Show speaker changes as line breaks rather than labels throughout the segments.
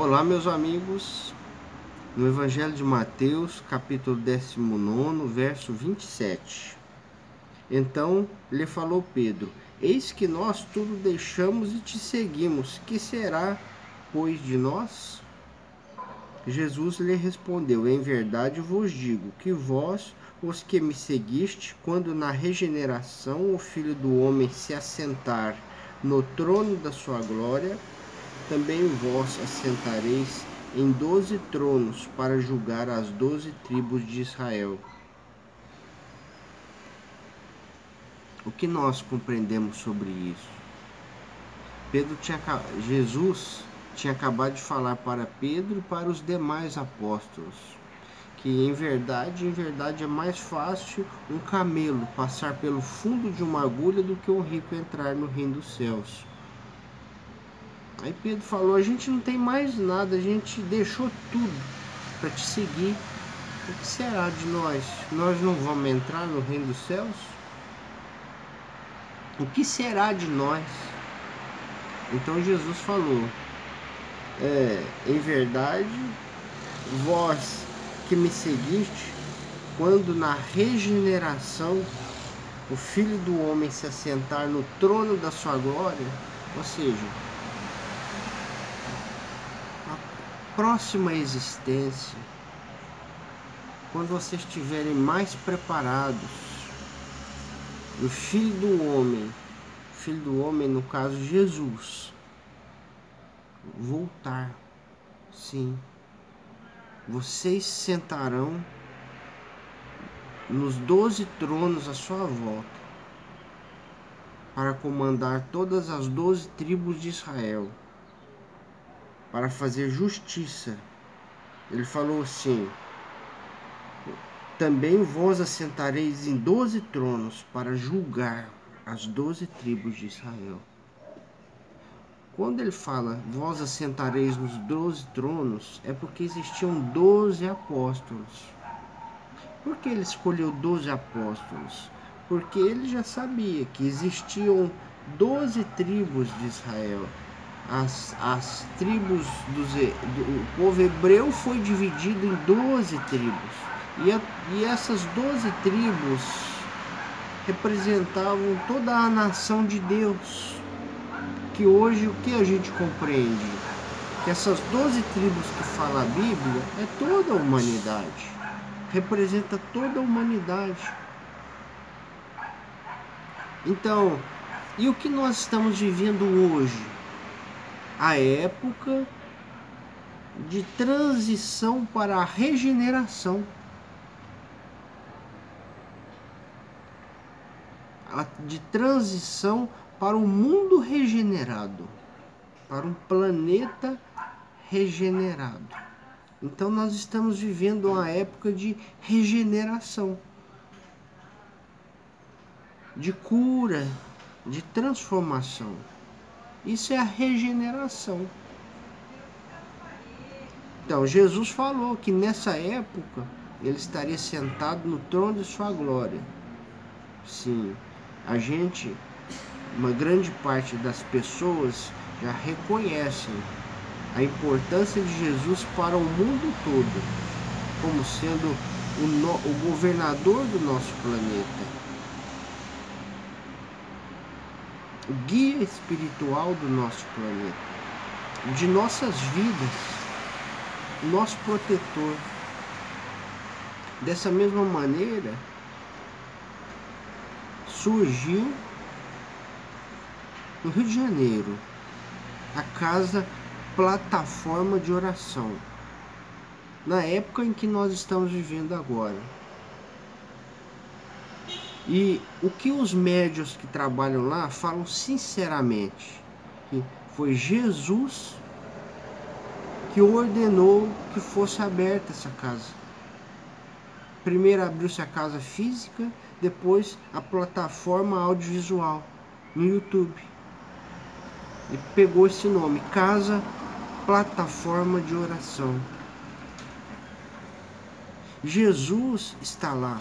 Olá, meus amigos. No Evangelho de Mateus, capítulo 19, verso 27. Então lhe falou Pedro: Eis que nós tudo deixamos e te seguimos. Que será, pois, de nós? Jesus lhe respondeu: Em verdade vos digo que vós, os que me seguiste, quando na regeneração o Filho do Homem se assentar no trono da sua glória, também vós assentareis em doze tronos para julgar as doze tribos de Israel. O que nós compreendemos sobre isso? Pedro tinha, Jesus tinha acabado de falar para Pedro e para os demais apóstolos que em verdade, em verdade é mais fácil um camelo passar pelo fundo de uma agulha do que um rico entrar no reino dos céus. Aí Pedro falou: A gente não tem mais nada, a gente deixou tudo para te seguir. O que será de nós? Nós não vamos entrar no reino dos céus? O que será de nós? Então Jesus falou: é, Em verdade, vós que me seguiste, quando na regeneração o Filho do Homem se assentar no trono da sua glória, ou seja, próxima existência, quando vocês estiverem mais preparados, o Filho do Homem, Filho do Homem, no caso Jesus, voltar, sim, vocês sentarão nos doze tronos à sua volta, para comandar todas as doze tribos de Israel para fazer justiça. Ele falou assim: Também vós assentareis em doze tronos para julgar as doze tribos de Israel. Quando ele fala vós assentareis nos doze tronos, é porque existiam doze apóstolos. Por que ele escolheu doze apóstolos? Porque ele já sabia que existiam doze tribos de Israel as, as tribos do o povo hebreu foi dividido em 12 tribos. E, a, e essas 12 tribos representavam toda a nação de Deus. Que hoje o que a gente compreende? Que essas 12 tribos que fala a Bíblia é toda a humanidade. Representa toda a humanidade. Então, e o que nós estamos vivendo hoje? A época de transição para a regeneração. De transição para um mundo regenerado, para um planeta regenerado. Então nós estamos vivendo uma época de regeneração, de cura, de transformação. Isso é a regeneração. Então, Jesus falou que nessa época ele estaria sentado no trono de sua glória. Sim, a gente, uma grande parte das pessoas já reconhecem a importância de Jesus para o mundo todo, como sendo o, no, o governador do nosso planeta o guia espiritual do nosso planeta, de nossas vidas, nosso protetor. Dessa mesma maneira, surgiu no Rio de Janeiro a casa plataforma de oração, na época em que nós estamos vivendo agora. E o que os médios que trabalham lá falam sinceramente, que foi Jesus que ordenou que fosse aberta essa casa. Primeiro abriu-se a casa física, depois a plataforma audiovisual no YouTube. E pegou esse nome, Casa Plataforma de Oração. Jesus está lá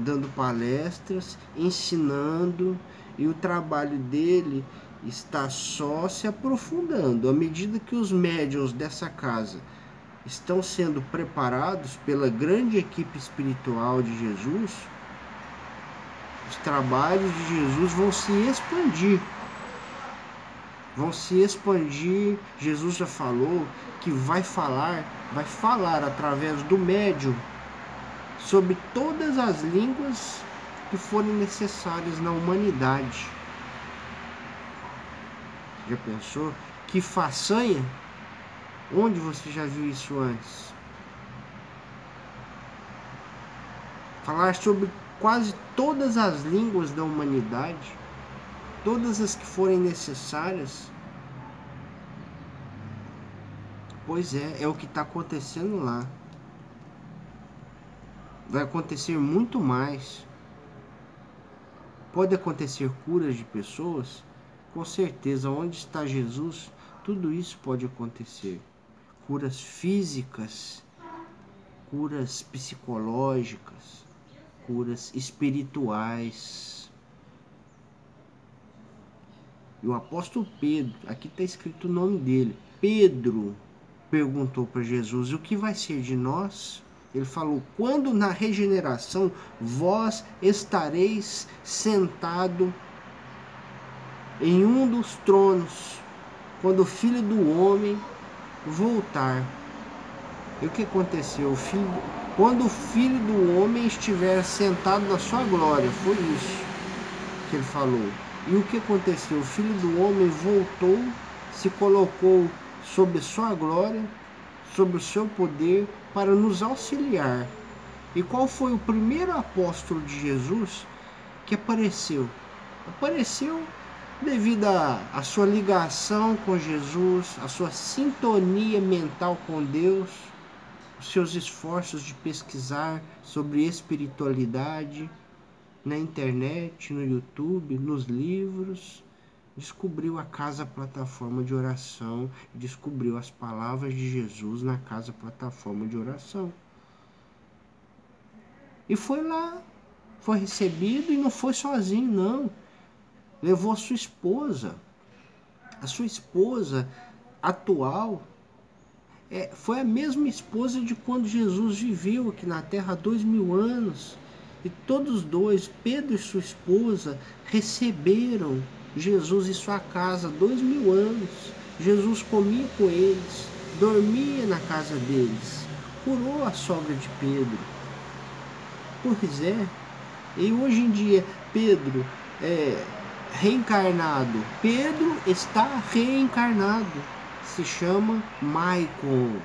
dando palestras, ensinando, e o trabalho dele está só se aprofundando. À medida que os médiums dessa casa estão sendo preparados pela grande equipe espiritual de Jesus, os trabalhos de Jesus vão se expandir. Vão se expandir. Jesus já falou que vai falar, vai falar através do médium sobre todas as línguas que forem necessárias na humanidade. Já pensou? Que façanha? Onde você já viu isso antes? Falar sobre quase todas as línguas da humanidade, todas as que forem necessárias. Pois é, é o que está acontecendo lá. Vai acontecer muito mais. Pode acontecer curas de pessoas com certeza, onde está Jesus, tudo isso pode acontecer. Curas físicas, curas psicológicas, curas espirituais. E o apóstolo Pedro, aqui está escrito o nome dele, Pedro perguntou para Jesus: O que vai ser de nós? Ele falou: Quando na regeneração vós estareis sentado em um dos tronos, quando o filho do homem voltar. E o que aconteceu? O filho, quando o filho do homem estiver sentado na sua glória, foi isso que ele falou. E o que aconteceu? O filho do homem voltou, se colocou sob sua glória, sob o seu poder, para nos auxiliar. E qual foi o primeiro apóstolo de Jesus que apareceu? Apareceu devido à sua ligação com Jesus, a sua sintonia mental com Deus, os seus esforços de pesquisar sobre espiritualidade na internet, no YouTube, nos livros, descobriu a casa plataforma de oração, descobriu as palavras de Jesus na casa plataforma de oração. E foi lá, foi recebido e não foi sozinho, não levou a sua esposa. A sua esposa atual é, foi a mesma esposa de quando Jesus viveu aqui na terra há dois mil anos. E todos dois, Pedro e sua esposa, receberam Jesus em sua casa dois mil anos. Jesus comia com eles, dormia na casa deles, curou a sogra de Pedro. Pois é, e hoje em dia Pedro é, reencarnado. Pedro está reencarnado. Se chama Maicon.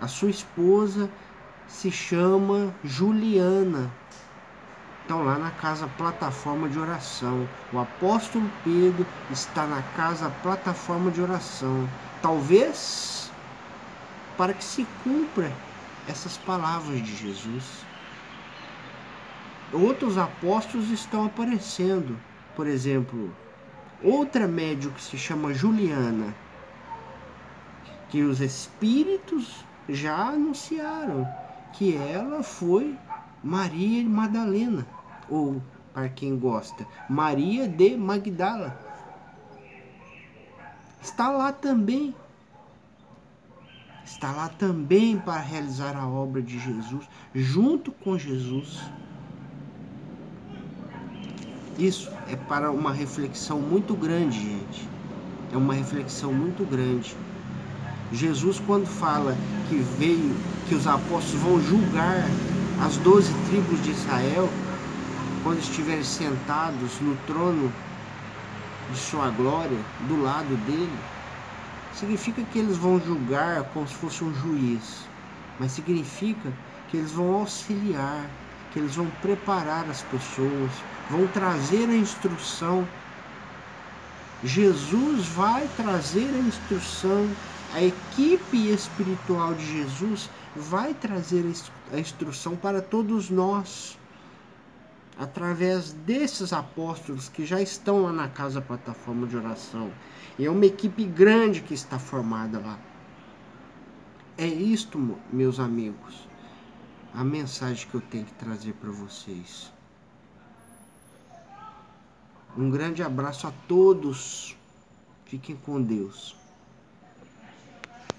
A sua esposa se chama Juliana. Estão lá na casa plataforma de oração. O apóstolo Pedro está na casa plataforma de oração. Talvez para que se cumpra essas palavras de Jesus. Outros apóstolos estão aparecendo por exemplo, outra médium que se chama Juliana, que os espíritos já anunciaram que ela foi Maria Madalena, ou para quem gosta, Maria de Magdala. Está lá também. Está lá também para realizar a obra de Jesus, junto com Jesus. Isso é para uma reflexão muito grande, gente. É uma reflexão muito grande. Jesus, quando fala que veio, que os apóstolos vão julgar as doze tribos de Israel, quando estiverem sentados no trono de sua glória, do lado dele, significa que eles vão julgar como se fosse um juiz, mas significa que eles vão auxiliar, que eles vão preparar as pessoas, vão trazer a instrução. Jesus vai trazer a instrução, a equipe espiritual de Jesus vai trazer a instrução para todos nós, através desses apóstolos que já estão lá na casa plataforma de oração. E é uma equipe grande que está formada lá. É isto, meus amigos, a mensagem que eu tenho que trazer para vocês. Um grande abraço a todos. Fiquem com Deus.